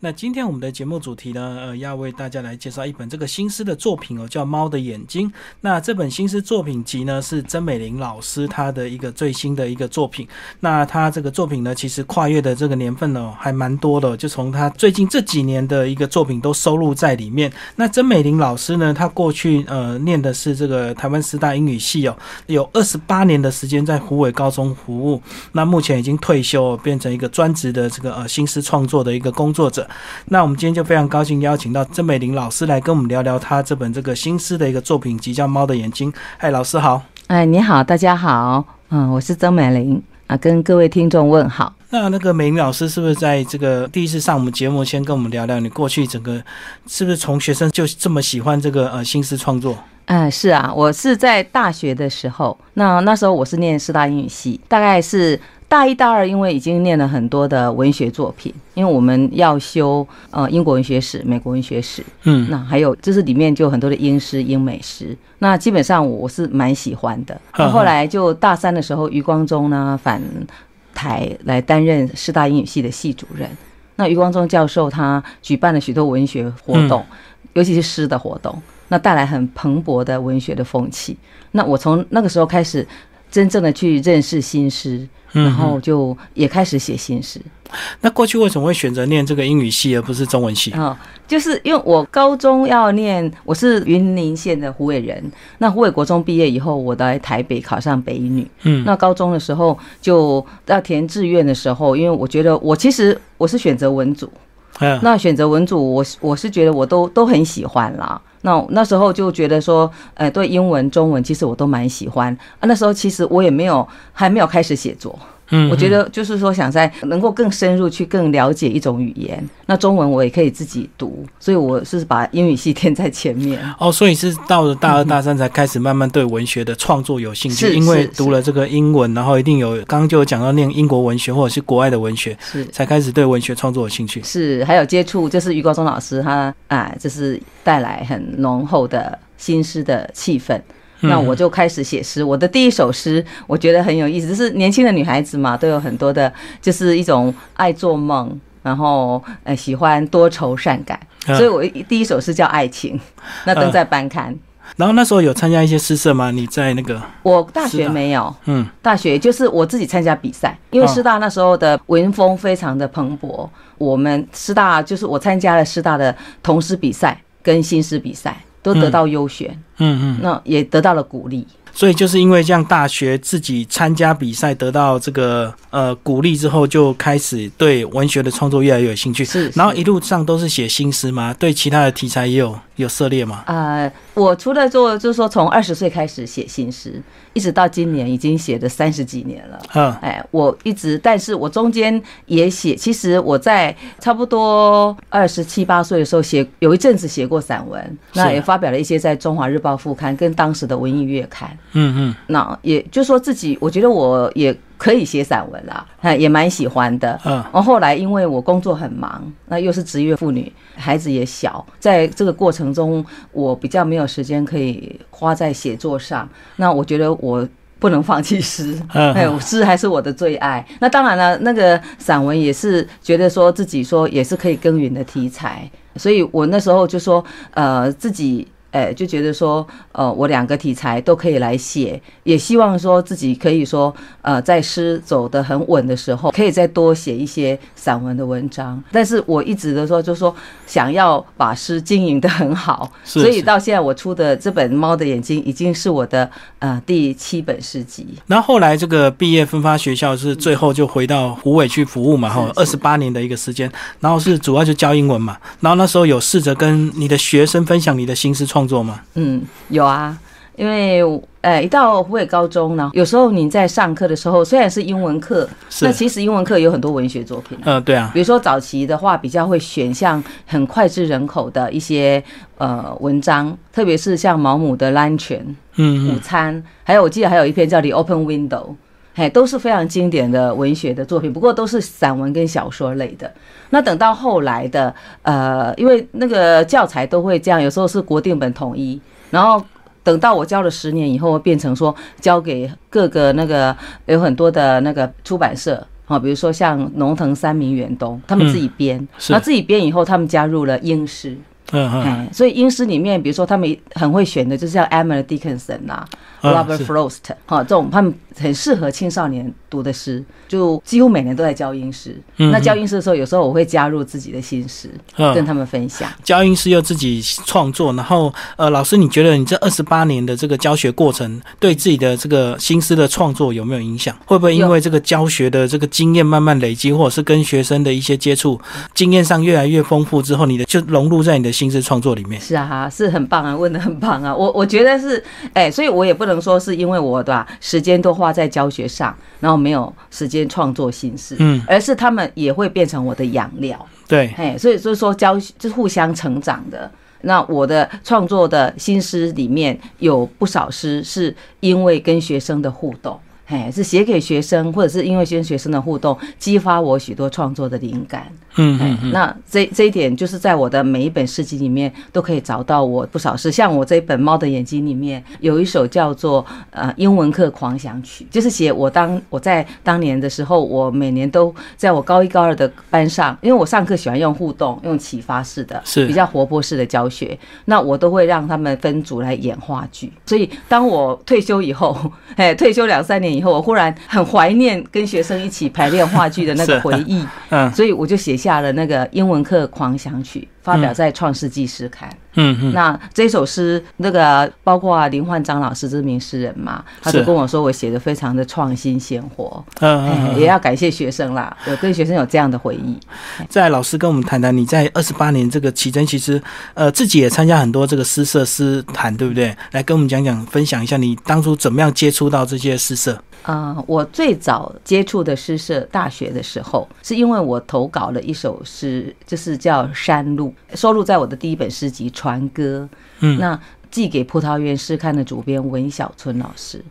那今天我们的节目主题呢，呃，要为大家来介绍一本这个新诗的作品哦，叫《猫的眼睛》。那这本新诗作品集呢，是曾美玲老师她的一个最新的一个作品。那她这个作品呢，其实跨越的这个年份呢，还蛮多的，就从她最近这几年的一个作品都收录在里面。那曾美玲老师呢，她过去呃念的是这个台湾师大英语系哦，有二十八年的时间在湖尾高中服务。那目前已经退休，变成一个专职的这个呃新诗创作的一个工作者。那我们今天就非常高兴邀请到曾美玲老师来跟我们聊聊她这本这个新诗的一个作品集，叫《猫的眼睛》。哎，老师好。哎，你好，大家好。嗯，我是曾美玲啊，跟各位听众问好。那那个美玲老师是不是在这个第一次上我们节目，先跟我们聊聊你过去整个是不是从学生就这么喜欢这个呃新诗创作？嗯，是啊，我是在大学的时候，那那时候我是念师大英语系，大概是。大一、大二，因为已经念了很多的文学作品，因为我们要修呃英国文学史、美国文学史，嗯，那还有就是里面就有很多的英诗、英美诗，那基本上我是蛮喜欢的。那后来就大三的时候，余光中呢返台来担任师大英语系的系主任。那余光中教授他举办了许多文学活动，尤其是诗的活动，那带来很蓬勃的文学的风气。那我从那个时候开始，真正的去认识新诗。然后就也开始写新诗。那过去为什么会选择念这个英语系而不是中文系啊？就是因为我高中要念，我是云林县的湖尾人。那湖尾国中毕业以后，我来台北考上北一女。嗯，那高中的时候就要填志愿的时候，因为我觉得我其实我是选择文组。嗯，那选择文组，我我是觉得我都都很喜欢啦。那那时候就觉得说，呃，对英文、中文，其实我都蛮喜欢啊。那时候其实我也没有还没有开始写作。嗯，我觉得就是说想在能够更深入去更了解一种语言，那中文我也可以自己读，所以我是把英语系填在前面。哦，所以是到了大二大三才开始慢慢对文学的创作有兴趣，因为读了这个英文，然后一定有刚刚就有讲到念英国文学或者是国外的文学，是才开始对文学创作有兴趣。是，还有接触就是余高中老师他啊，就是带来很浓厚的新诗的气氛。那我就开始写诗。我的第一首诗，我觉得很有意思，就是年轻的女孩子嘛，都有很多的，就是一种爱做梦，然后呃喜欢多愁善感，所以我第一首诗叫《爱情》，那登在班刊。然后那时候有参加一些诗社吗？你在那个？我大学没有，嗯，大学就是我自己参加比赛，因为师大那时候的文风非常的蓬勃，我们师大就是我参加了师大的童诗比赛跟新诗比赛。都得到优选，嗯嗯，那也得到了鼓励。所以就是因为这样，大学自己参加比赛得到这个呃鼓励之后，就开始对文学的创作越来越有兴趣。是，然后一路上都是写新诗吗？对其他的题材也有有涉猎吗？呃，我除了做，就是说从二十岁开始写新诗，一直到今年已经写了三十几年了。嗯，哎，我一直，但是我中间也写。其实我在差不多二十七八岁的时候写，有一阵子写过散文，那也发表了一些在中华日报副刊跟当时的文艺月刊。嗯嗯，那也就说自己，我觉得我也可以写散文啦，也蛮喜欢的。嗯，然后后来因为我工作很忙，那又是职业妇女，孩子也小，在这个过程中，我比较没有时间可以花在写作上。那我觉得我不能放弃诗，哎，诗还是我的最爱。那当然了，那个散文也是觉得说自己说也是可以耕耘的题材，所以我那时候就说，呃，自己。哎，就觉得说，呃，我两个题材都可以来写，也希望说自己可以说，呃，在诗走得很稳的时候，可以再多写一些散文的文章。但是我一直都说，就说想要把诗经营得很好，所以到现在我出的这本《猫的眼睛》已经是我的呃第七本诗集。然后后来这个毕业分发学校是最后就回到湖尾去服务嘛，哈，二十八年的一个时间，然后是主要就教英文嘛。然后那时候有试着跟你的学生分享你的心思创。创作吗？嗯，有啊，因为呃，一到湖北高中呢，有时候你在上课的时候，虽然是英文课，那其实英文课有很多文学作品。嗯，对啊，比如说早期的话，比较会选像很脍炙人口的一些呃文章，特别是像毛姆的《蓝泉》嗯，午餐，还有我记得还有一篇叫《The Open Window》。哎，都是非常经典的文学的作品，不过都是散文跟小说类的。那等到后来的，呃，因为那个教材都会这样，有时候是国定本统一，然后等到我教了十年以后，变成说交给各个那个有很多的那个出版社，好，比如说像龙腾三明远东，他们自己编，那自己编以后，他们加入了英诗。嗯嗯，所以英诗里面，比如说他们很会选的，就是像 Emily Dickinson 呐，Robert Frost，哈，这种他们很适合青少年读的诗，就几乎每年都在教英诗。那教英诗的时候，有时候我会加入自己的心诗，跟他们分享。教英诗又自己创作，然后呃，老师，你觉得你这二十八年的这个教学过程，对自己的这个心思的创作有没有影响？会不会因为这个教学的这个经验慢慢累积，或者是跟学生的一些接触经验上越来越丰富之后，你的就融入在你的。心思创作里面是啊，是很棒啊，问的很棒啊。我我觉得是，哎，所以我也不能说是因为我的时间都花在教学上，然后没有时间创作心事，嗯，而是他们也会变成我的养料。对，哎，所以就是说教是互相成长的。那我的创作的心思里面有不少诗是因为跟学生的互动。哎，是写给学生，或者是因为跟学生的互动，激发我许多创作的灵感。嗯嗯嗯。那这这一点，就是在我的每一本诗集里面都可以找到我不少诗。像我这一本《猫的眼睛》里面有一首叫做呃英文课狂想曲，就是写我当我在当年的时候，我每年都在我高一高二的班上，因为我上课喜欢用互动、用启发式的，是比较活泼式的教学，那我都会让他们分组来演话剧。所以当我退休以后，哎，退休两三年。以后我忽然很怀念跟学生一起排练话剧的那个 回忆，嗯，所以我就写下了那个英文课狂想曲。发表在《创世纪诗刊》。嗯嗯，那这首诗，那个包括林焕章老师这名诗人嘛，他就跟我说，我写的非常的创新鲜活。嗯，也要感谢学生啦，有跟学生有这样的回忆。在老师跟我们谈谈，你在二十八年这个期间，其实呃自己也参加很多这个诗社诗坛，对不对？来跟我们讲讲，分享一下你当初怎么样接触到这些诗社。啊，我最早接触的诗社，大学的时候，是因为我投稿了一首诗，就是叫《山路》。收录在我的第一本诗集《船歌》，嗯，那寄给葡萄园诗刊的主编文小春老师，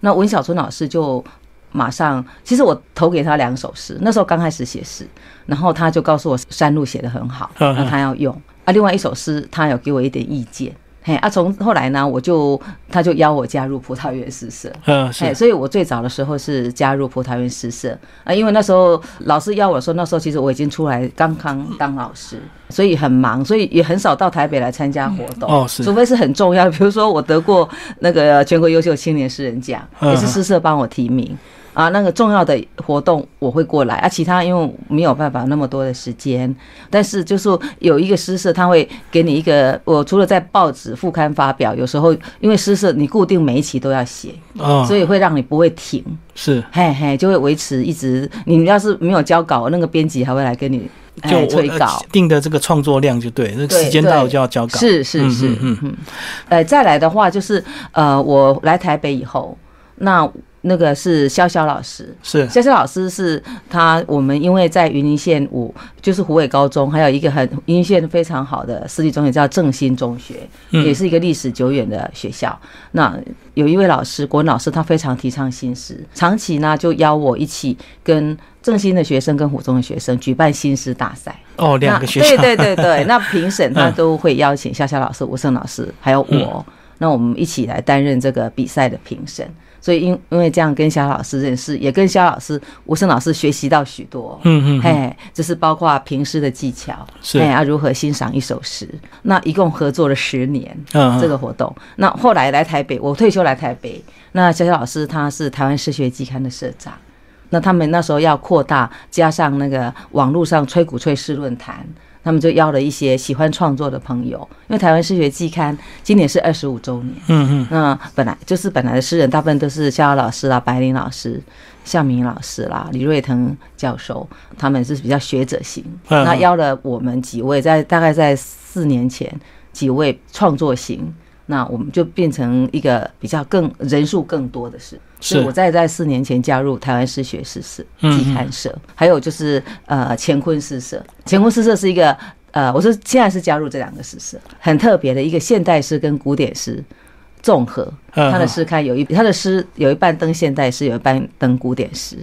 那文小春老师就马上，其实我投给他两首诗，那时候刚开始写诗，然后他就告诉我山路写得很好，那他要用啊，另外一首诗他有给我一点意见。嘿啊，从后来呢，我就他就邀我加入葡萄园诗社，嗯，是，所以我最早的时候是加入葡萄园诗社。啊，因为那时候老师邀我说，那时候其实我已经出来刚刚当老师，所以很忙，所以也很少到台北来参加活动哦，是，除非是很重要，比如说我得过那个全国优秀青年诗人奖，也是诗社帮我提名。啊，那个重要的活动我会过来。啊，其他因为没有办法那么多的时间，但是就是有一个诗社，他会给你一个，我除了在报纸副刊发表，有时候因为诗社你固定每一期都要写，哦，所以会让你不会停，是，嘿嘿，就会维持一直，你要是没有交稿，那个编辑还会来跟你就催稿，定的这个创作量就对，那时间到就要交稿，是是是，嗯。嗯，呃，再来的话就是呃，我来台北以后，那。那个是潇潇老师，是潇潇老师是他，我们因为在云林县五，就是湖北高中，还有一个很云林县非常好的私立中学叫正兴中学，也是一个历史久远的学校。那有一位老师，国文老师，他非常提倡新诗，长期呢就邀我一起跟正兴的学生跟湖中的学生举办新诗大赛。哦，两个学校，对对对对，那评审他都会邀请潇潇老师、吴胜老师，还有我，那我们一起来担任这个比赛的评审。所以因因为这样跟肖老师认识，也跟肖老师、吴声老师学习到许多。嗯嗯，嘿，就是包括评诗的技巧，哎，要如何欣赏一首诗。那一共合作了十年，嗯，这个活动。那后来来台北，我退休来台北。那肖肖老师他是台湾诗学季刊的社长，那他们那时候要扩大，加上那个网络上吹鼓吹诗论坛。他们就邀了一些喜欢创作的朋友，因为台湾诗学季刊今年是二十五周年。嗯嗯，那本来就是本来的诗人，大部分都是逍遥老师啦、白灵老师、向明老师啦、李瑞腾教授，他们是比较学者型。那邀了我们几位，在大概在四年前，几位创作型。那我们就变成一个比较更人数更多的事。是我在在四年前加入台湾诗学诗社、季刊社，还有就是呃乾坤诗社。乾坤诗社是一个呃，我说现在是加入这两个诗社，很特别的一个现代诗跟古典诗。综合他的诗刊有一他的诗有一半登现代诗，有一半登古典诗。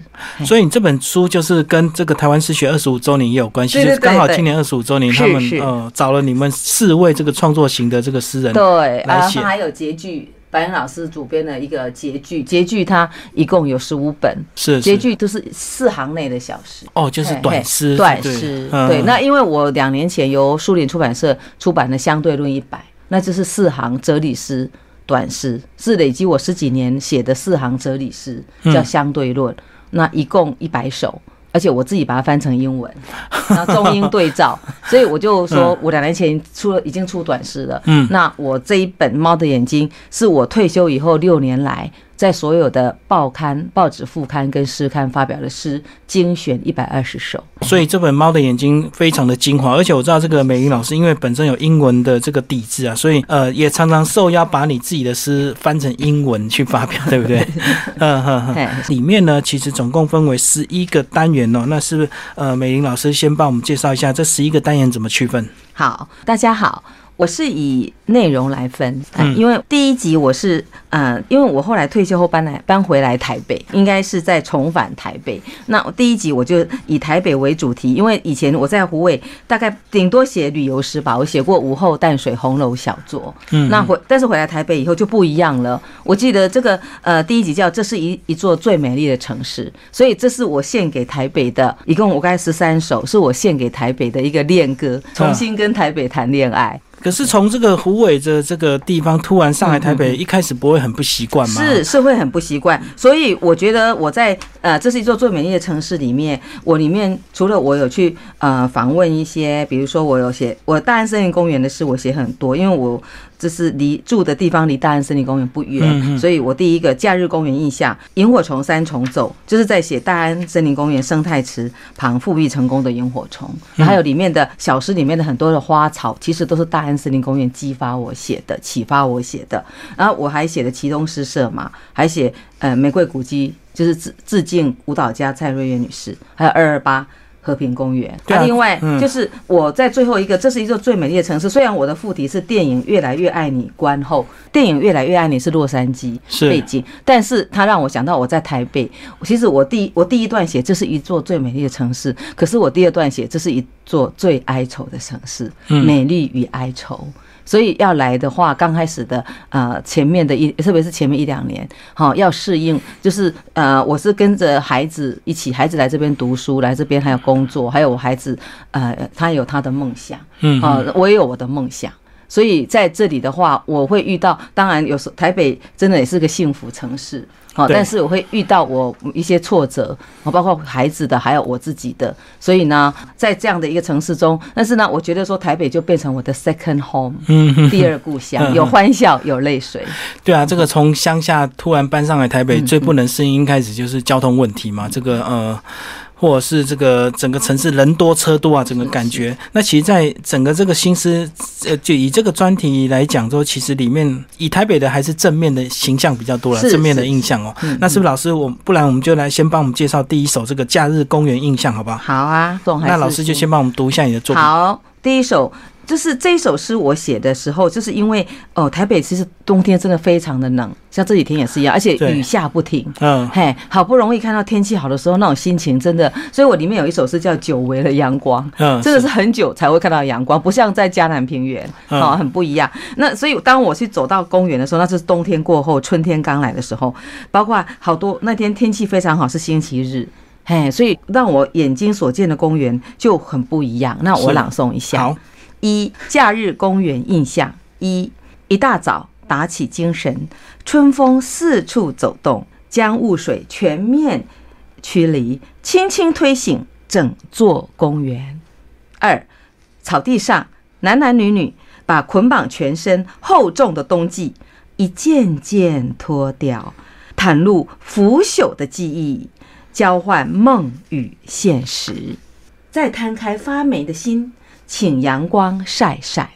所以你这本书就是跟这个台湾诗学二十五周年也有关系，就是刚好今年二十五周年，他们呃找了你们四位这个创作型的这个诗人对来写，还有结句白岩老师主编的一个节剧，节剧它一共有十五本，是节剧都是四行内的小诗，哦，就是短诗，短诗，对。那因为我两年前由书林出版社出版的《相对论一百》，那就是四行哲理诗。短诗是累积我十几年写的四行哲理诗，叫相对论。那一共一百首，而且我自己把它翻成英文，然后中英对照。所以我就说，我两年前出了，已经出短诗了。嗯，那我这一本《猫的眼睛》是我退休以后六年来。在所有的报刊、报纸副刊跟诗刊发表的诗精选一百二十首，所以这本《猫的眼睛》非常的精华。而且我知道这个美玲老师因为本身有英文的这个底子啊，所以呃也常常受邀把你自己的诗翻成英文去发表，对不对？嗯哼哼。里面呢其实总共分为十一个单元哦。那是不是呃美玲老师先帮我们介绍一下这十一个单元怎么区分？好，大家好。我是以内容来分，嗯因为第一集我是，呃，因为我后来退休后搬来搬回来台北，应该是在重返台北。那第一集我就以台北为主题，因为以前我在湖尾大概顶多写旅游诗吧，我写过午后淡水红楼小作。嗯，那回但是回来台北以后就不一样了。我记得这个呃第一集叫这是一一座最美丽的城市，所以这是我献给台北的，一共我该十三首，是我献给台北的一个恋歌，重新跟台北谈恋爱。可是从这个湖尾的这个地方突然上来台北，一开始不会很不习惯吗？是是会很不习惯，所以我觉得我在呃，这是一座最美丽的城市里面，我里面除了我有去呃访问一些，比如说我有写我大安森林公园的事，我写很多，因为我。这是离住的地方离大安森林公园不远，所以我第一个假日公园印象，萤火虫三重奏，就是在写大安森林公园生态池旁复育成功的萤火虫，还有里面的小诗里面的很多的花草，其实都是大安森林公园激发我写的，启发我写的。然后我还写的其东诗社嘛，还写呃玫瑰古迹，就是致致敬舞蹈家蔡瑞月女士，还有二二八。和平公园。啊另外就是我在最后一个，这是一座最美丽的城市。虽然我的副题是电影《越来越爱你》观后，电影《越来越爱你》是洛杉矶背景，但是它让我想到我在台北。其实我第我第一段写这是一座最美丽的城市，可是我第二段写这是一座最哀愁的城市，美丽与哀愁。所以要来的话，刚开始的呃前面的一，特别是前面一两年，好要适应，就是呃我是跟着孩子一起，孩子来这边读书，来这边还有工作，还有我孩子呃他有他的梦想，嗯，啊我也有我的梦想。所以在这里的话，我会遇到，当然有时候台北真的也是个幸福城市，好，但是我会遇到我一些挫折，包括孩子的，还有我自己的。所以呢，在这样的一个城市中，但是呢，我觉得说台北就变成我的 second home，第二故乡，有欢笑，有泪水。对啊，这个从乡下突然搬上来台北，最不能适应开始就是交通问题嘛，这个呃。或者是这个整个城市人多车多啊，整个感觉。那其实，在整个这个心思，呃，就以这个专题来讲，说其实里面以台北的还是正面的形象比较多了，正面的印象哦。那是不是老师，我不然我们就来先帮我们介绍第一首这个假日公园印象，好不好？好啊，那老师就先帮我们读一下你的作品。好，第一首。就是这一首诗我写的时候，就是因为哦，台北其实冬天真的非常的冷，像这几天也是一样，而且雨下不停。嗯，嘿，好不容易看到天气好的时候，那种心情真的，所以我里面有一首诗叫《久违的阳光》，嗯，真的是很久才会看到阳光，不像在嘉南平原，哦，很不一样。那所以当我去走到公园的时候，那是冬天过后，春天刚来的时候，包括好多那天天气非常好，是星期日，嘿，所以让我眼睛所见的公园就很不一样。那我朗诵一下。好。一假日公园印象一一大早打起精神，春风四处走动，将雾水全面驱离，轻轻推醒整座公园。二草地上男男女女把捆绑全身厚重的冬季一件件脱掉，袒露腐朽的记忆，交换梦与现实，再摊开发霉的心。请阳光晒晒。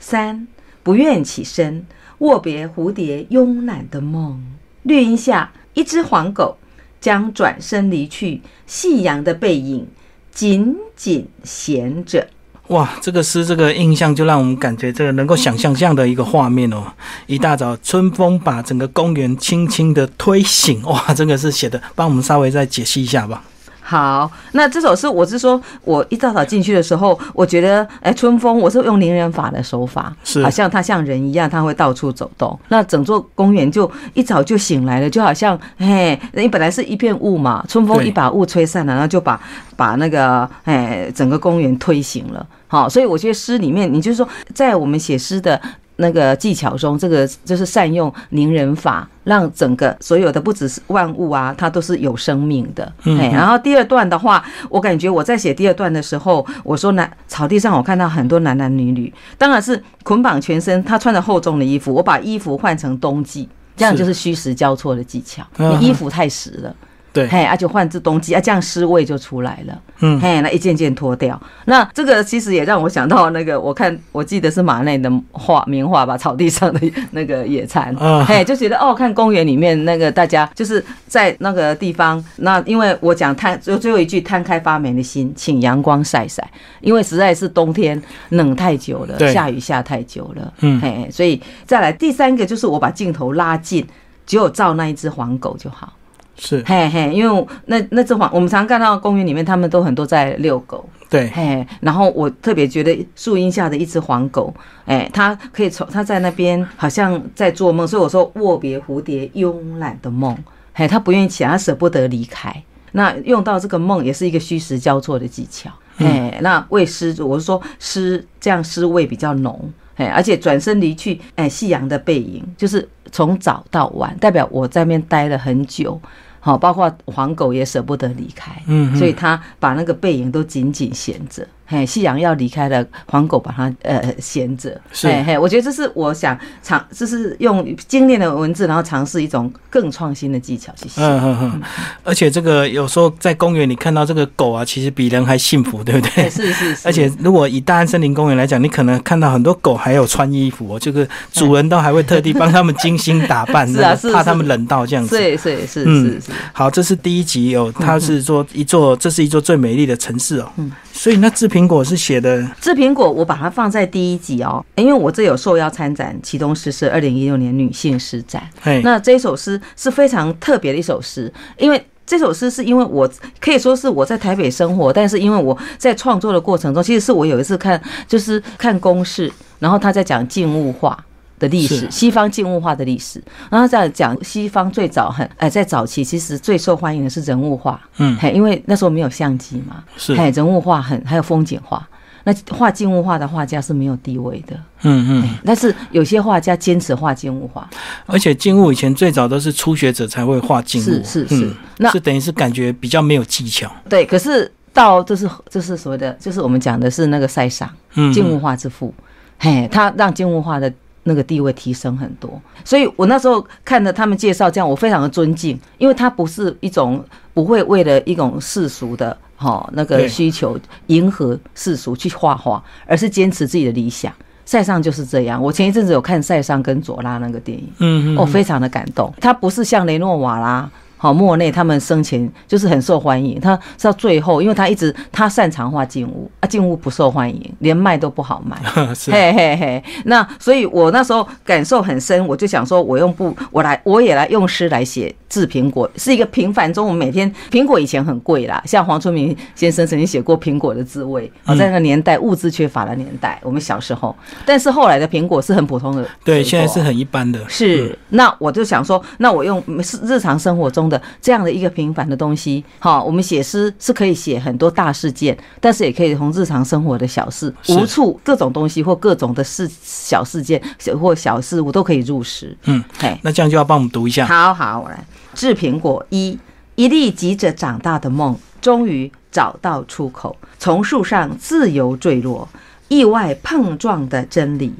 三不愿起身，握别蝴蝶慵懒的梦。绿荫下，一只黄狗将转身离去，夕阳的背影紧紧衔着。哇，这个诗，这个印象就让我们感觉这个能够想象这样的一个画面哦。一大早，春风把整个公园轻轻的推醒。哇，这个是写的，帮我们稍微再解析一下吧。好，那这首诗我是说，我一大早进去的时候，我觉得，哎，春风，我是用凌人法的手法，是好像它像人一样，它会到处走动。那整座公园就一早就醒来了，就好像，嘿，你本来是一片雾嘛，春风一把雾吹散了，然后就把把那个，哎，整个公园推醒了。好，所以我觉得诗里面，你就是说，在我们写诗的。那个技巧中，这个就是善用凝人法，让整个所有的不只是万物啊，它都是有生命的。哎，然后第二段的话，我感觉我在写第二段的时候，我说男草地上我看到很多男男女女，当然是捆绑全身，他穿着厚重的衣服，我把衣服换成冬季，这样就是虚实交错的技巧。你衣服太实了。对，嘿，而且换至冬季，啊，这样湿味就出来了。嗯，嘿，那一件件脱掉，那这个其实也让我想到那个，我看我记得是马内的画名画吧，草地上的那个野餐，嘿，就觉得哦，看公园里面那个大家就是在那个地方，那因为我讲摊最最后一句摊开发霉的心，请阳光晒晒，因为实在是冬天冷太久了，下雨下太久了，嗯，嘿，所以再来第三个就是我把镜头拉近，只有照那一只黄狗就好。是，嘿嘿，因为那那只黄，我们常看到公园里面，他们都很多在遛狗，对，嘿，然后我特别觉得树荫下的一只黄狗，哎，它可以从它在那边好像在做梦，所以我说握别蝴蝶慵懒的梦，嘿，它不愿意起来，它舍不得离开，那用到这个梦也是一个虚实交错的技巧，哎，那为诗，我是说诗这样诗味比较浓。哎，而且转身离去，哎，夕阳的背影就是从早到晚，代表我在那边待了很久。好，包括黄狗也舍不得离开，嗯，所以他把那个背影都紧紧衔着。嘿，夕阳要离开了，黄狗把它呃衔着。是，嘿，我觉得这是我想尝，这是用精炼的文字，然后尝试一种更创新的技巧去写。嗯嗯嗯。而且这个有时候在公园里看到这个狗啊，其实比人还幸福，对不对？是是是。而且如果以大安森林公园来讲，你可能看到很多狗还有穿衣服，哦这个主人都还会特地帮他们精心打扮，是啊，怕他们冷到这样子。对对是是是。好，这是第一集哦，它是说一座，这是一座最美丽的城市哦。嗯。所以那制苹果是写的这苹果，我把它放在第一集哦，因为我这有受邀参展启东诗社二零一六年女性诗展。那这首诗是非常特别的一首诗，因为这首诗是因为我可以说是我在台北生活，但是因为我在创作的过程中，其实是我有一次看就是看公式，然后他在讲静物画。的历史，西方静物画的历史，然后再讲西方最早很哎，在早期其实最受欢迎的是人物画，嗯，嘿，因为那时候没有相机嘛，是，嘿，人物画很还有风景画，那画静物画的画家是没有地位的，嗯嗯，但是有些画家坚持画静物画，而且静物以前最早都是初学者才会画静物，是是是，那是等于是感觉比较没有技巧，对，可是到这是这是所谓的，就是我们讲的是那个塞尚，静物画之父，嘿，他让静物画的。那个地位提升很多，所以我那时候看着他们介绍这样，我非常的尊敬，因为他不是一种不会为了一种世俗的哈那个需求迎合世俗去画画，而是坚持自己的理想。塞尚就是这样，我前一阵子有看塞尚跟佐拉那个电影，嗯嗯，我非常的感动。他不是像雷诺瓦啦。好，莫内他们生前就是很受欢迎。他到最后，因为他一直他擅长画静物啊，静物不受欢迎，连卖都不好卖。嘿嘿嘿，那所以我那时候感受很深，我就想说，我用布，我来，我也来用诗来写制苹果，是一个平凡中，我们每天苹果以前很贵啦，像黄春明先生曾经写过《苹果的滋味》，啊，在那个年代物资缺乏的年代，我们小时候，但是后来的苹果是很普通的，对，现在是很一般的。是，那我就想说，那我用是日常生活中。的这样的一个平凡的东西，好，我们写诗是可以写很多大事件，但是也可以从日常生活的小事、无处各种东西或各种的事小事件或小事物都可以入诗。嗯，嘿，那这样就要帮我们读一下。好好，我来。制苹果一，一粒急着长大的梦，终于找到出口，从树上自由坠落，意外碰撞的真理，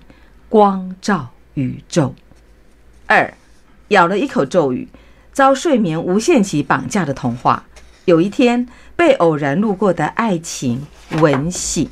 光照宇宙。二，咬了一口咒语。遭睡眠无限期绑架的童话，有一天被偶然路过的爱情吻醒，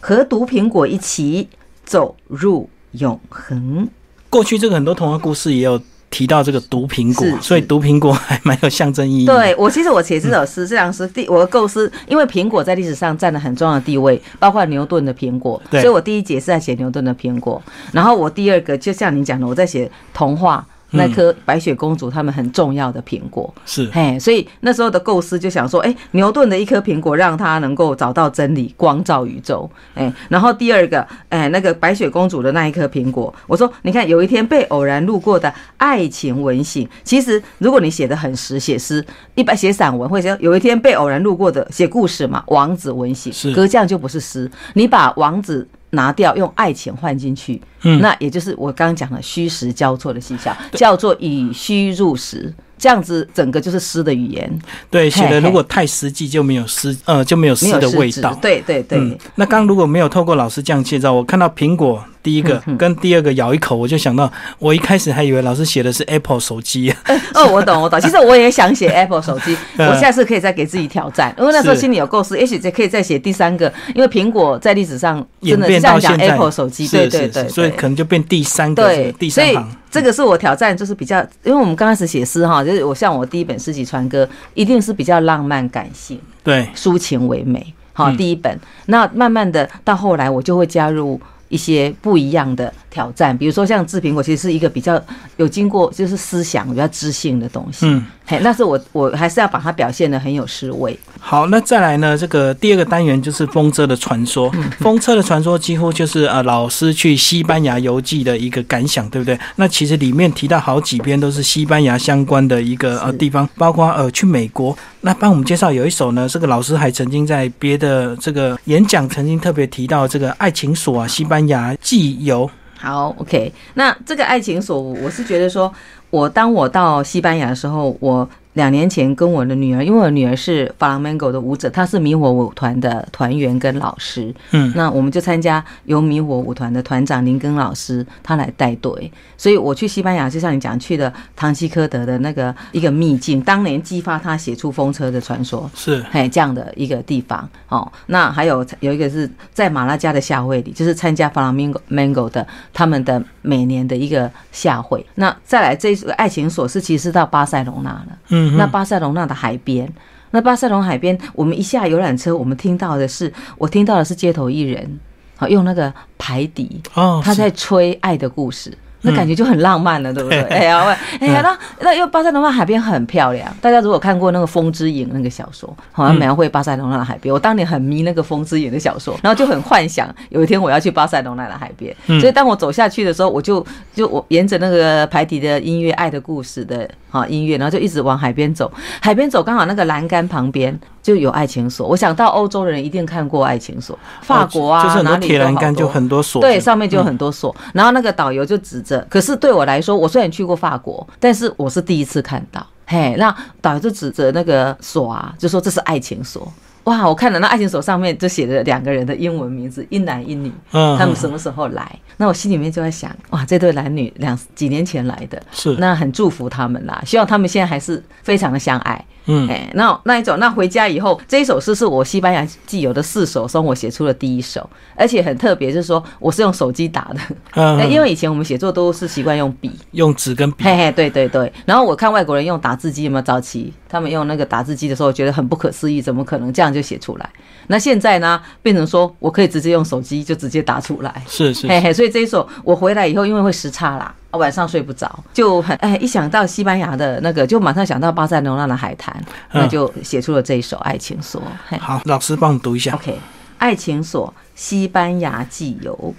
和毒苹果一起走入永恒。过去这个很多童话故事也有提到这个毒苹果，所以毒苹果还蛮有象征意义。对我，其实我写这首诗，这两诗第我的构思，因为苹果在历史上占了很重要的地位，包括牛顿的苹果，所以我第一节是在写牛顿的苹果，然后我第二个就像你讲的，我在写童话。那颗白雪公主他们很重要的苹果。是，嘿，所以那时候的构思就想说，哎，牛顿的一颗苹果让他能够找到真理，光照宇宙。哎，然后第二个，哎，那个白雪公主的那一颗苹果，我说，你看，有一天被偶然路过的爱情文醒，其实如果你写的很实，写诗，一般写散文或者有一天被偶然路过的写故事嘛，王子文醒，是，可这样就不是诗，你把王子。拿掉，用爱情换进去，嗯，那也就是我刚刚讲的虚实交错的现象，叫做以虚入实。这样子整个就是诗的语言，对，写的如果太实际就没有诗，呃，就没有诗的味道。对对对。那刚如果没有透过老师这样介绍，我看到苹果第一个 跟第二个咬一口，我就想到，我一开始还以为老师写的是 Apple 手机。哦，我懂我懂。其实我也想写 Apple 手机，我下次可以再给自己挑战，因为那时候心里有构思，也许再可以再写第三个，因为苹果在历史上真的这样讲 Apple 手机，对对对，所以可能就变第三个，第三行。这个是我挑战，就是比较，因为我们刚开始写诗哈，就是我像我第一本诗集传歌，一定是比较浪漫感性，对，抒情唯美，好，第一本，那慢慢的到后来，我就会加入一些不一样的。挑战，比如说像制苹果，其实是一个比较有经过，就是思想比较知性的东西。嗯，嘿，那是我我还是要把它表现的很有诗味。好，那再来呢？这个第二个单元就是风车的传说。风车的传说几乎就是呃老师去西班牙游记的一个感想，对不对？那其实里面提到好几篇都是西班牙相关的一个呃地方，包括呃去美国。那帮我们介绍有一首呢，这个老师还曾经在别的这个演讲曾经特别提到这个爱情锁啊，西班牙记游。好，OK，那这个爱情锁，我是觉得说，我当我到西班牙的时候，我。两年前跟我的女儿，因为我女儿是法兰曼狗的舞者，她是迷火舞团的团员跟老师。嗯，那我们就参加由迷火舞团的团长林根老师他来带队，所以我去西班牙，就像你讲去的唐吉诃德的那个一个秘境，当年激发他写出风车的传说，是嘿这样的一个地方。哦，那还有有一个是在马拉加的夏会里，就是参加法兰曼狗的他们的每年的一个夏会。那再来这个爱情琐事其实到巴塞隆纳了。嗯。那巴塞隆纳的海边，那巴塞隆海边，我们一下游览车，我们听到的是，我听到的是街头艺人，好用那个排笛，哦，他在吹爱的故事。那感觉就很浪漫了，对不对？哎呀，哎呀，那那因为巴塞罗那海边很漂亮。大家如果看过那个《风之影》那个小说，好像描绘巴塞罗那的海边。我当年很迷那个《风之影》的小说，然后就很幻想有一天我要去巴塞罗那的海边。所以当我走下去的时候，我就就我沿着那个排笛的音乐《爱的故事》的哈音乐，然后就一直往海边走。海边走，刚好那个栏杆旁边。就有爱情锁，我想到欧洲人一定看过爱情锁，法国啊，就是很多铁栏杆就很多锁，对，上面就很多锁。然后那个导游就指着，可是对我来说，我虽然去过法国，但是我是第一次看到，嘿，那导游就指着那个锁啊，就说这是爱情锁。哇！我看了那爱情手上面就写着两个人的英文名字，一男一女。嗯，他们什么时候来？那我心里面就在想，哇，这对男女两几年前来的，是那很祝福他们啦，希望他们现在还是非常的相爱。嗯，哎，那那一种，那回家以后，这一首诗是我西班牙既有的四首中我写出了第一首，而且很特别，就是说我是用手机打的，嗯，因为以前我们写作都是习惯用笔，用纸跟笔，嘿嘿，对对对。然后我看外国人用打字机，有没有早期他们用那个打字机的时候，觉得很不可思议，怎么可能这样就写出来？那现在呢，变成说我可以直接用手机就直接打出来，是是，嘿嘿。所以这一首我回来以后，因为会时差啦。晚上睡不着，就很哎，一想到西班牙的那个，就马上想到巴塞罗那的海滩，那就写出了这一首《爱情锁》。好，老师帮我们读一下。OK，《爱情锁》，西班牙寄游，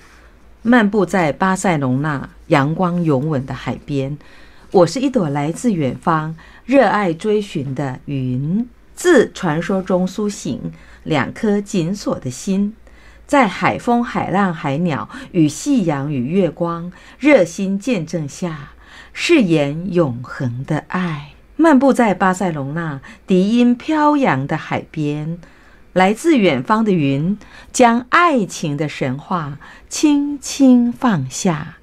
漫步在巴塞罗那阳光永吻的海边，我是一朵来自远方、热爱追寻的云，自传说中苏醒，两颗紧锁的心。在海风、海浪、海鸟与夕阳与月光热心见证下，誓言永恒的爱。漫步在巴塞隆纳笛音飘扬的海边，来自远方的云将爱情的神话轻轻放下，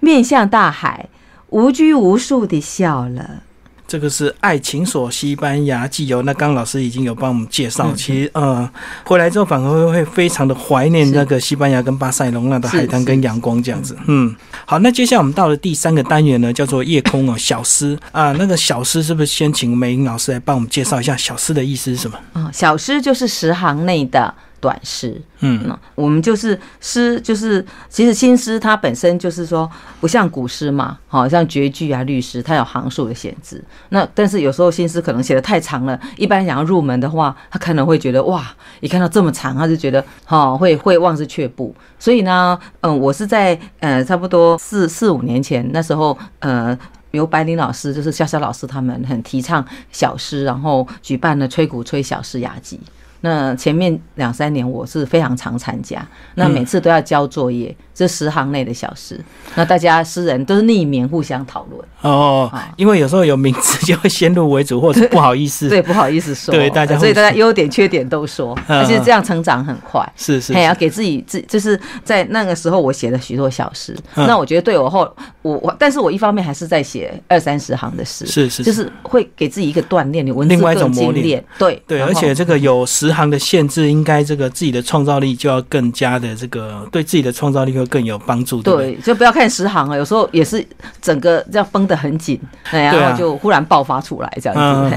面向大海，无拘无束地笑了。这个是爱情所西班牙寄游，那刚老师已经有帮我们介绍。其实，呃，回来之后反而会会非常的怀念那个西班牙跟巴塞隆那的海滩跟阳光这样子。嗯，好，那接下来我们到了第三个单元呢，叫做夜空哦，小诗啊，那个小诗是不是先请梅英老师来帮我们介绍一下小诗的意思是什么？啊，小诗就是十行内的短诗。嗯，那我们就是诗，就是其实新诗它本身就是说不像古诗嘛，好像绝句啊、律诗，它有行数的限制。那但是有时候新诗可能写的太长了，一般想要入门的话，他可能会觉得哇，一看到这么长，他就觉得哈会会望之却步。所以呢，嗯，我是在呃差不多四四五年前那时候，呃，由白灵老师就是潇潇老师他们很提倡小诗，然后举办了吹鼓吹小诗雅集。那前面两三年我是非常常参加，那每次都要交作业，这十行内的小诗，那大家诗人都是匿名互相讨论哦，因为有时候有名字就会先入为主，或者不好意思，对，不好意思说，对大家，所以大家优点缺点都说，而且这样成长很快，是是，还要给自己自就是在那个时候我写了许多小诗，那我觉得对我后我我，但是我一方面还是在写二三十行的诗，是是，就是会给自己一个锻炼，你文字更精炼，对对，而且这个有十。十行的限制，应该这个自己的创造力就要更加的这个，对自己的创造力会更有帮助。对，就不要看十行啊，有时候也是整个这样绷得很紧，然后就忽然爆发出来这样子。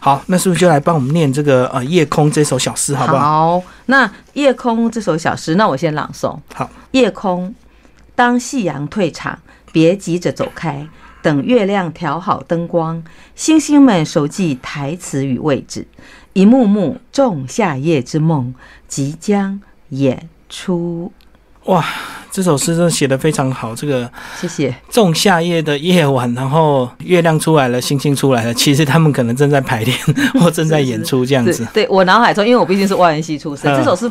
好，那是不是就来帮我们念这个呃《夜空》这首小诗，好不好？好，那《夜空》这首小诗，那我先朗诵。好，夜空，当夕阳退场，别急着走开，等月亮调好灯光，星星们熟记台词与位置。一幕幕仲夏夜之梦即将演出。哇，这首诗真的写的非常好。这个谢谢。仲夏夜的夜晚，然后月亮出来了，星星出来了。其实他们可能正在排练 或正在演出这样子。对我脑海中，因为我毕竟是外文系出身，这首诗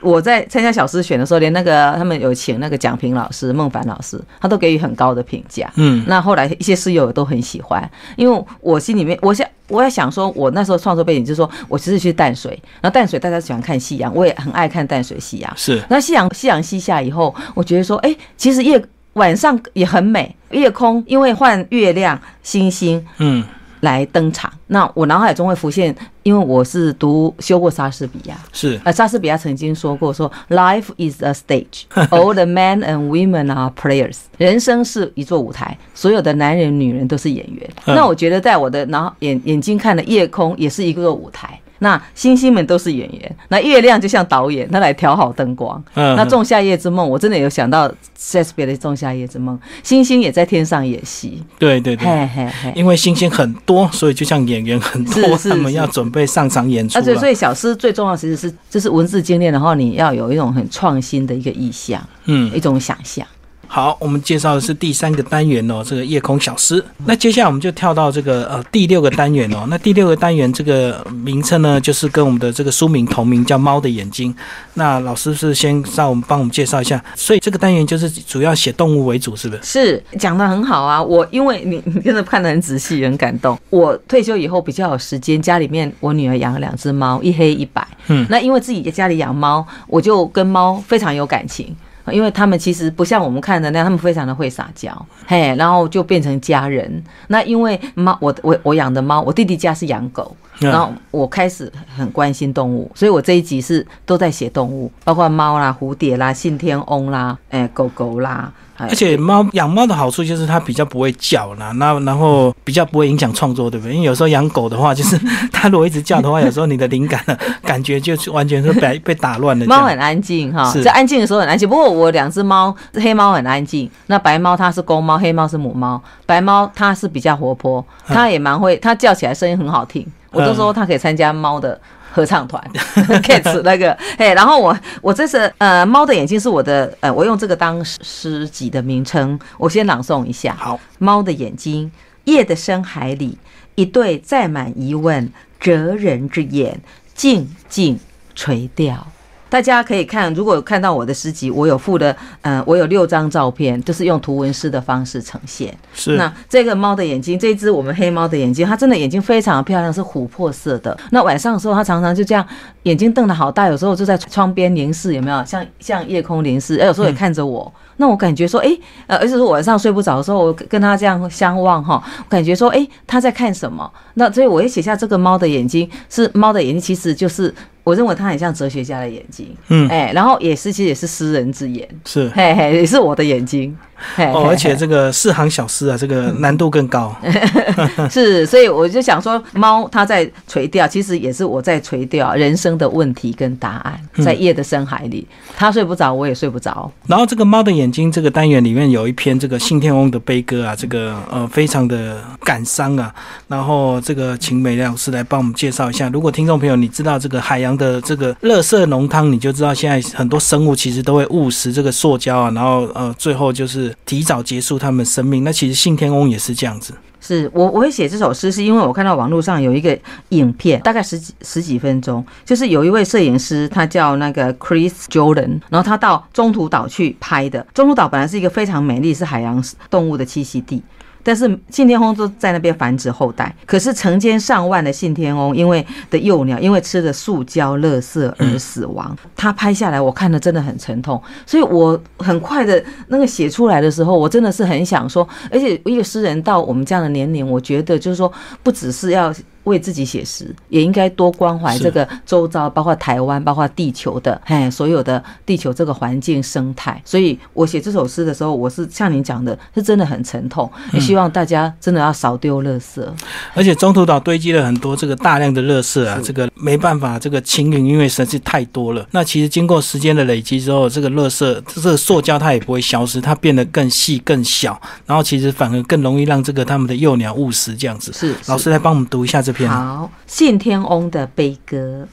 我在参加小诗选的时候，连那个他们有请那个蒋平老师、孟凡老师，他都给予很高的评价。嗯，那后来一些室友都很喜欢，因为我心里面，我想。我也想说，我那时候创作背景就是说，我其实去淡水，然后淡水大家喜欢看夕阳，我也很爱看淡水夕阳。是，那夕阳夕阳西下以后，我觉得说，哎，其实夜晚上也很美，夜空因为换月亮星星，嗯。来登场，那我脑海中会浮现，因为我是读修过莎士比亚，是呃，莎士比亚曾经说过，说 Life is a stage, all the men and women are players。人生是一座舞台，所有的男人女人都是演员。那我觉得，在我的脑眼眼睛看的夜空，也是一个舞台。那星星们都是演员，那月亮就像导演，他来调好灯光。嗯，那《仲夏夜之梦》，我真的有想到 Shakespeare 的《仲夏夜之梦》，星星也在天上演戏。对对对，嘿嘿嘿因为星星很多，所以就像演员很多，他们要准备上场演出。而且，所以小诗最重要其实是就是文字精炼，然后你要有一种很创新的一个意象，嗯，一种想象。好，我们介绍的是第三个单元哦，这个夜空小诗。那接下来我们就跳到这个呃第六个单元哦。那第六个单元这个名称呢，就是跟我们的这个书名同名，叫《猫的眼睛》。那老师是先让我们帮我们介绍一下，所以这个单元就是主要写动物为主，是不是？是讲的很好啊。我因为你你真的看得很仔细，很感动。我退休以后比较有时间，家里面我女儿养了两只猫，一黑一白。嗯，那因为自己在家里养猫，我就跟猫非常有感情。因为他们其实不像我们看的那样，他们非常的会撒娇，嘿，然后就变成家人。那因为猫，我我我养的猫，我弟弟家是养狗，然后我开始很关心动物，所以我这一集是都在写动物，包括猫啦、蝴蝶啦、信天翁啦、哎狗狗啦。而且猫养猫的好处就是它比较不会叫啦，那然后比较不会影响创作，对不对？因为有时候养狗的话，就是 它如果一直叫的话，有时候你的灵感感觉就完全是被 被打乱了。猫很安静哈，在安静的时候很安静。不过我两只猫，黑猫很安静，那白猫它是公猫，黑猫是母猫。白猫它是比较活泼，它也蛮会，它叫起来声音很好听。我都说它可以参加猫的。合唱团，cats 那个，哎，然后我我这是呃，猫的眼睛是我的，呃，我用这个当诗集的名称，我先朗诵一下。好，猫的眼睛，夜的深海里，一对载满疑问哲人之眼，静静垂钓。大家可以看，如果有看到我的诗集，我有附的，嗯，我有六张照片，就是用图文诗的方式呈现。是。那这个猫的眼睛，这只我们黑猫的眼睛，它真的眼睛非常漂亮，是琥珀色的。那晚上的时候，它常常就这样，眼睛瞪得好大，有时候就在窗边凝视，有没有？像像夜空凝视，哎，有时候也看着我。那我感觉说，哎，呃，而且是晚上睡不着的时候，我跟他这样相望哈，感觉说，哎，他在看什么？那所以我也写下这个猫的眼睛，是猫的眼睛，其实就是。我认为它很像哲学家的眼睛，嗯，哎，然后也是其实也是诗人之眼，是，嘿嘿，也是我的眼睛，哦，而且这个四行小诗啊，这个难度更高。是，所以我就想说，猫它在垂钓，其实也是我在垂钓人生的问题跟答案，在夜的深海里，它睡不着，我也睡不着。然后这个猫的眼睛这个单元里面有一篇这个信天翁的悲歌啊，这个呃非常的感伤啊。然后这个请美亮老师来帮我们介绍一下。如果听众朋友你知道这个海洋的这个乐色浓汤，你就知道现在很多生物其实都会误食这个塑胶啊，然后呃最后就是提早结束他们生命。那其实信天翁也是这样子。是我我会写这首诗，是因为我看到网络上有一个影片，大概十几十几分钟，就是有一位摄影师，他叫那个 Chris Jordan，然后他到中途岛去拍的。中途岛本来是一个非常美丽，是海洋动物的栖息地。但是信天翁都在那边繁殖后代，可是成千上万的信天翁因为的幼鸟因为吃的塑胶垃圾而死亡。他拍下来，我看的真的很沉痛，所以我很快的那个写出来的时候，我真的是很想说，而且一个诗人到我们这样的年龄，我觉得就是说，不只是要。为自己写诗，也应该多关怀这个周遭，包括台湾，包括地球的，哎，所有的地球这个环境生态。所以我写这首诗的时候，我是像您讲的，是真的很沉痛。也希望大家真的要少丢垃圾。而且中途岛堆积了很多这个大量的垃圾啊，这个没办法这个清零，因为实在是太多了。那其实经过时间的累积之后，这个垃圾这个塑胶它也不会消失，它变得更细更小，然后其实反而更容易让这个他们的幼鸟误食这样子。是老师来帮我们读一下这。好，信天翁的悲歌。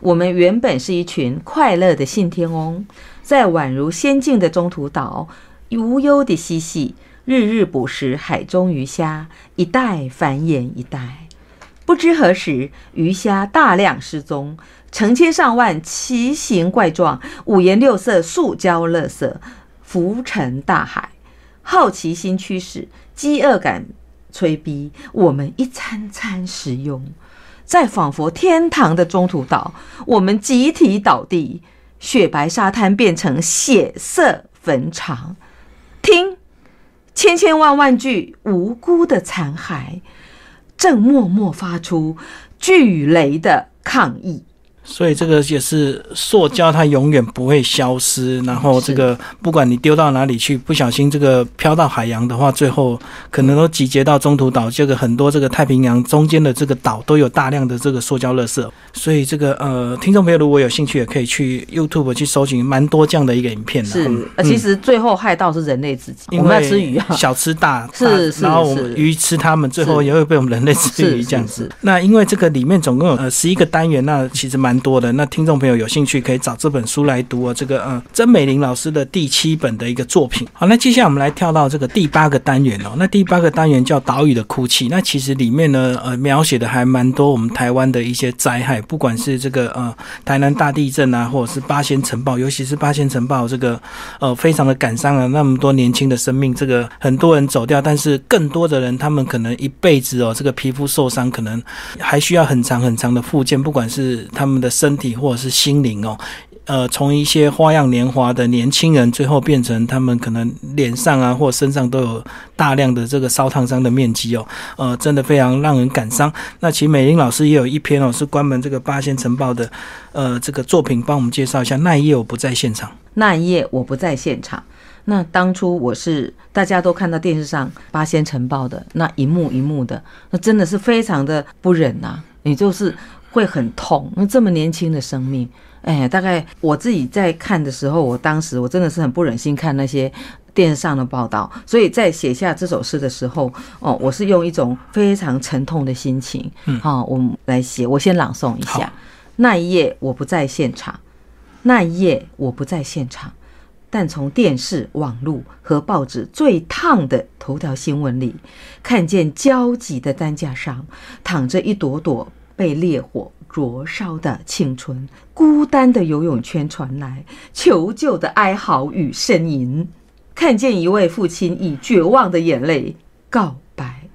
我们原本是一群快乐的信天翁，在宛如仙境的中途岛，无忧的嬉戏，日日捕食海中鱼虾，一代繁衍一代。不知何时，鱼虾大量失踪，成千上万奇形怪状、五颜六色塑胶垃圾浮沉大海。好奇心驱使，饥饿感。催逼我们一餐餐食用，在仿佛天堂的中途岛，我们集体倒地，雪白沙滩变成血色坟场。听，千千万万具无辜的残骸，正默默发出巨雷的抗议。所以这个也是塑胶，它永远不会消失。然后这个不管你丢到哪里去，不小心这个飘到海洋的话，最后可能都集结到中途岛。这个很多这个太平洋中间的这个岛都有大量的这个塑胶垃圾。所以这个呃，听众朋友如果有兴趣，也可以去 YouTube 去搜寻蛮多这样的一个影片的。是，其实最后害到是人类自己，我们要吃鱼啊，小吃大，是是，然后我们鱼吃它们，最后也会被我们人类吃鱼这样子。那因为这个里面总共有呃十一个单元，那其实蛮。多的那听众朋友有兴趣可以找这本书来读哦。这个嗯，曾美玲老师的第七本的一个作品。好，那接下来我们来跳到这个第八个单元哦。那第八个单元叫《岛屿的哭泣》。那其实里面呢，呃，描写的还蛮多我们台湾的一些灾害，不管是这个呃台南大地震啊，或者是八仙城堡，尤其是八仙城堡这个呃非常的感伤啊，那么多年轻的生命，这个很多人走掉，但是更多的人他们可能一辈子哦，这个皮肤受伤，可能还需要很长很长的复健，不管是他们的。身体或者是心灵哦，呃，从一些花样年华的年轻人，最后变成他们可能脸上啊或身上都有大量的这个烧烫伤的面积哦，呃，真的非常让人感伤。那其实美玲老师也有一篇哦，是关门这个八仙城堡的呃这个作品，帮我们介绍一下。那一夜我不在现场，那一夜我不在现场。那当初我是大家都看到电视上八仙城堡的那一幕一幕的，那真的是非常的不忍呐，也就是。会很痛，那这么年轻的生命，哎，大概我自己在看的时候，我当时我真的是很不忍心看那些电视上的报道，所以在写下这首诗的时候，哦，我是用一种非常沉痛的心情，嗯，好，我们来写，我先朗诵一下。那一夜我不在现场，那一夜我不在现场，但从电视、网络和报纸最烫的头条新闻里，看见焦急的担架上躺着一朵朵。被烈火灼烧的青春，孤单的游泳圈传来求救的哀嚎与呻吟。看见一位父亲以绝望的眼泪告白：“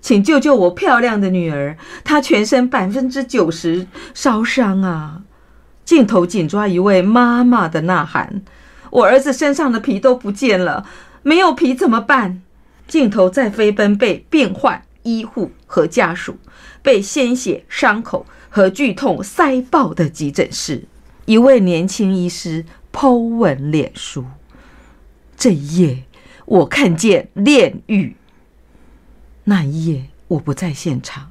请救救我漂亮的女儿，她全身百分之九十烧伤啊！”镜头紧抓一位妈妈的呐喊：“我儿子身上的皮都不见了，没有皮怎么办？”镜头再飞奔被病患、医护和家属。被鲜血、伤口和剧痛塞爆的急诊室，一位年轻医师剖文脸书：这一夜，我看见炼狱。那一夜，我不在现场，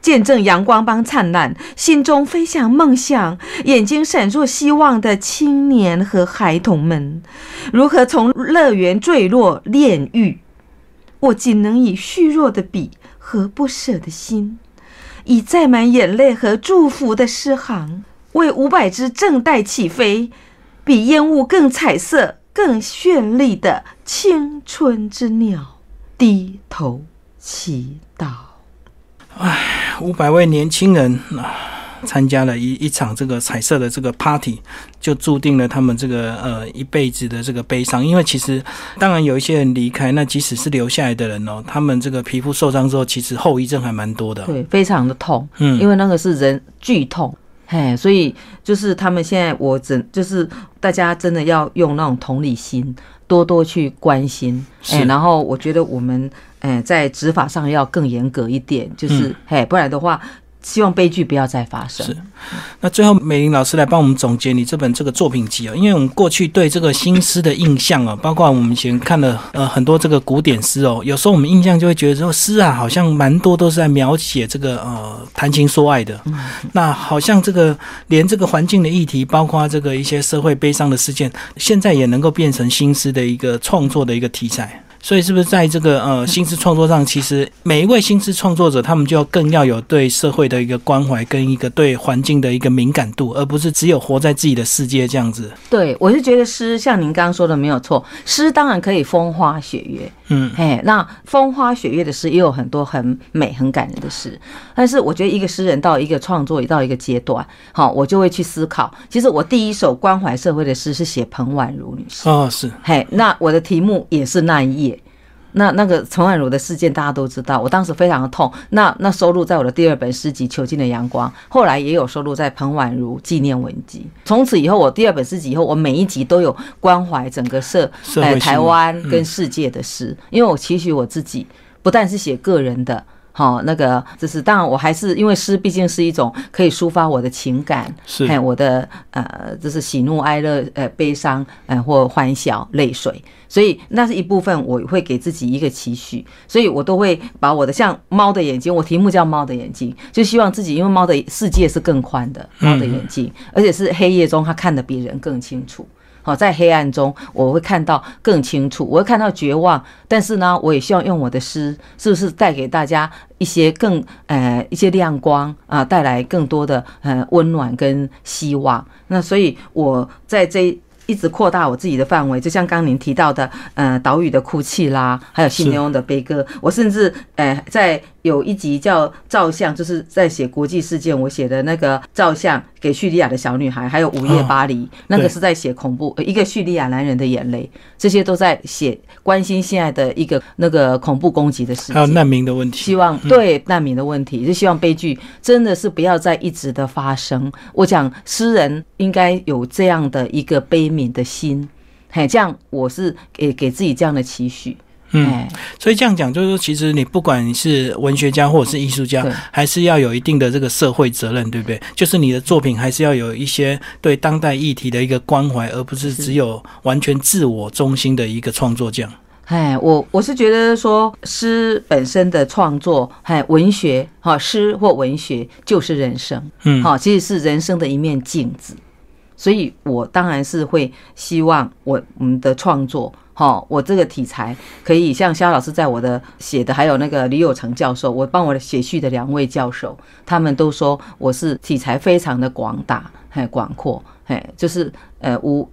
见证阳光般灿烂，心中飞向梦想，眼睛闪烁希望的青年和孩童们，如何从乐园坠落炼狱。我仅能以虚弱的笔和不舍的心，以载满眼泪和祝福的诗行，为五百只正待起飞、比烟雾更彩色、更绚丽的青春之鸟低头祈祷。唉，五百位年轻人啊！参加了一一场这个彩色的这个 party，就注定了他们这个呃一辈子的这个悲伤。因为其实当然有一些人离开，那即使是留下来的人哦，他们这个皮肤受伤之后，其实后遗症还蛮多的。对，非常的痛。嗯，因为那个是人剧痛，嘿，所以就是他们现在我真就是大家真的要用那种同理心，多多去关心。哎，然后我觉得我们哎在执法上要更严格一点，就是嘿，不然的话。希望悲剧不要再发生。是，那最后美玲老师来帮我们总结你这本这个作品集啊，因为我们过去对这个新诗的印象啊，包括我们以前看了呃很多这个古典诗哦，有时候我们印象就会觉得说诗啊，好像蛮多都是在描写这个呃谈情说爱的。那好像这个连这个环境的议题，包括这个一些社会悲伤的事件，现在也能够变成新诗的一个创作的一个题材。所以，是不是在这个呃 新诗创作上，其实每一位新诗创作者，他们就要更要有对社会的一个关怀，跟一个对环境的一个敏感度，而不是只有活在自己的世界这样子。对，我是觉得诗像您刚刚说的没有错，诗当然可以风花雪月，嗯，哎，那风花雪月的诗也有很多很美、很感人的诗。但是，我觉得一个诗人到一个创作到一个阶段，好，我就会去思考。其实我第一首关怀社会的诗是写彭婉如女士。哦，是，嘿，那我的题目也是那一页。那那个陈婉如的事件大家都知道，我当时非常的痛。那那收录在我的第二本诗集《囚禁的阳光》，后来也有收录在彭婉如纪念文集。从此以后，我第二本诗集以后，我每一集都有关怀整个社、呃台湾跟世界的诗，因为我期许我自己不但是写个人的。好，那个就是当然，我还是因为诗毕竟是一种可以抒发我的情感，是。我的呃，就是喜怒哀乐，呃，悲伤，呃，或欢笑、泪水，所以那是一部分，我会给自己一个期许，所以我都会把我的像猫的眼睛，我题目叫猫的眼睛，就希望自己，因为猫的世界是更宽的，猫的眼睛，而且是黑夜中它看得比人更清楚。好，在黑暗中，我会看到更清楚，我会看到绝望。但是呢，我也希望用我的诗，是不是带给大家一些更呃一些亮光啊，带来更多的呃温暖跟希望。那所以我在这。一直扩大我自己的范围，就像刚您提到的，呃，岛屿的哭泣啦，还有犀牛的悲歌。我甚至，呃，在有一集叫照相，就是在写国际事件，我写的那个照相给叙利亚的小女孩，还有午夜巴黎，那个是在写恐怖，一个叙利亚男人的眼泪，这些都在写关心现在的一个那个恐怖攻击的事情，还有难民的问题。希望对难民的问题，就希望悲剧真的是不要再一直的发生。我讲诗人应该有这样的一个悲悯。的心，嘿，这样我是给给自己这样的期许，嗯，所以这样讲就是说，其实你不管你是文学家或者是艺术家，还是要有一定的这个社会责任，对不对？就是你的作品还是要有一些对当代议题的一个关怀，而不是只有完全自我中心的一个创作这样。哎，我我是觉得说，诗本身的创作，哎，文学哈，诗或文学就是人生，嗯，好，其实是人生的一面镜子。所以，我当然是会希望我我们的创作，哈，我这个题材可以像肖老师在我的写的，还有那个李有成教授，我帮我的写序的两位教授，他们都说我是题材非常的广大，嘿，广阔，嘿，就是呃无，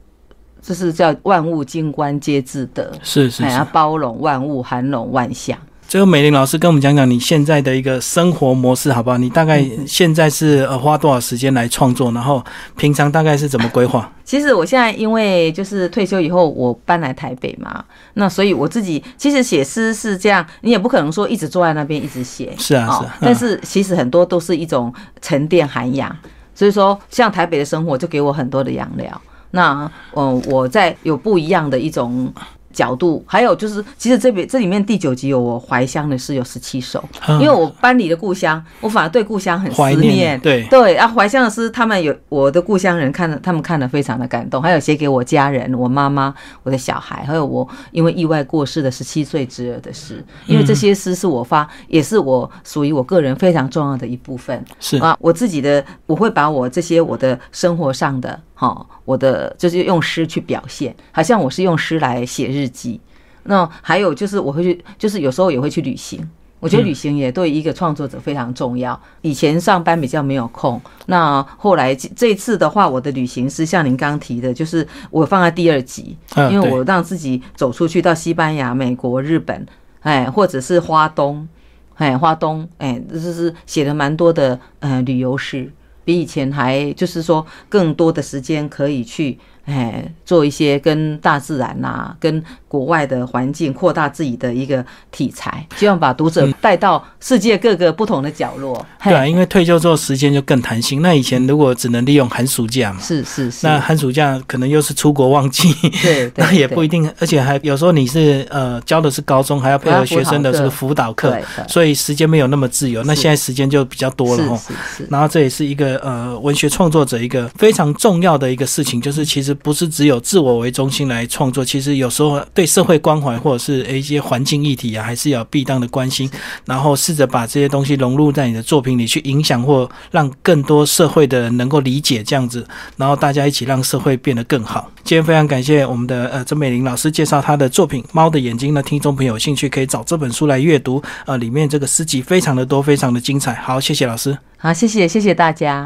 就是叫万物金观皆自得，是是，要包容万物，涵容万象。最后，美玲老师跟我们讲讲你现在的一个生活模式，好不好？你大概现在是呃花多少时间来创作？然后平常大概是怎么规划？其实我现在因为就是退休以后，我搬来台北嘛，那所以我自己其实写诗是这样，你也不可能说一直坐在那边一直写，是啊是啊。但是其实很多都是一种沉淀涵养，所以说像台北的生活就给我很多的养料。那嗯，我在有不一样的一种。角度，还有就是，其实这边这里面第九集有我怀乡的诗有十七首，因为我搬离了故乡，我反而对故乡很思念。对对啊，怀乡的诗，他们有我的故乡人看了，他们看了非常的感动，还有写给我家人，我妈妈、我的小孩，还有我因为意外过世的十七岁侄儿的诗，因为这些诗是我发，也是我属于我个人非常重要的一部分。是啊，我自己的我会把我这些我的生活上的。好，我的就是用诗去表现，好像我是用诗来写日记。那还有就是我会去，就是有时候也会去旅行。我觉得旅行也对一个创作者非常重要。以前上班比较没有空，那后来这次的话，我的旅行是像您刚提的，就是我放在第二集，因为我让自己走出去到西班牙、美国、日本，哎，或者是花东，哎，花东，哎，就是写了蛮多的呃旅游诗。比以前还就是说更多的时间可以去哎做一些跟大自然呐跟。国外的环境，扩大自己的一个题材，希望把读者带到世界各个不同的角落。对啊，因为退休之后时间就更弹性。那以前如果只能利用寒暑假嘛，是是是。那寒暑假可能又是出国旺季，对，那也不一定。而且还有时候你是呃教的是高中，还要配合学生的这个辅导课，所以时间没有那么自由。那现在时间就比较多了哈。是是。然后这也是一个呃文学创作者一个非常重要的一个事情，就是其实不是只有自我为中心来创作，其实有时候。对社会关怀或者是一些环境议题啊，还是要必当的关心，然后试着把这些东西融入在你的作品里，去影响或让更多社会的人能够理解这样子，然后大家一起让社会变得更好。今天非常感谢我们的呃曾美玲老师介绍她的作品《猫的眼睛》呢，听众朋友有兴趣可以找这本书来阅读，呃，里面这个诗集非常的多，非常的精彩。好，谢谢老师。好，谢谢，谢谢大家。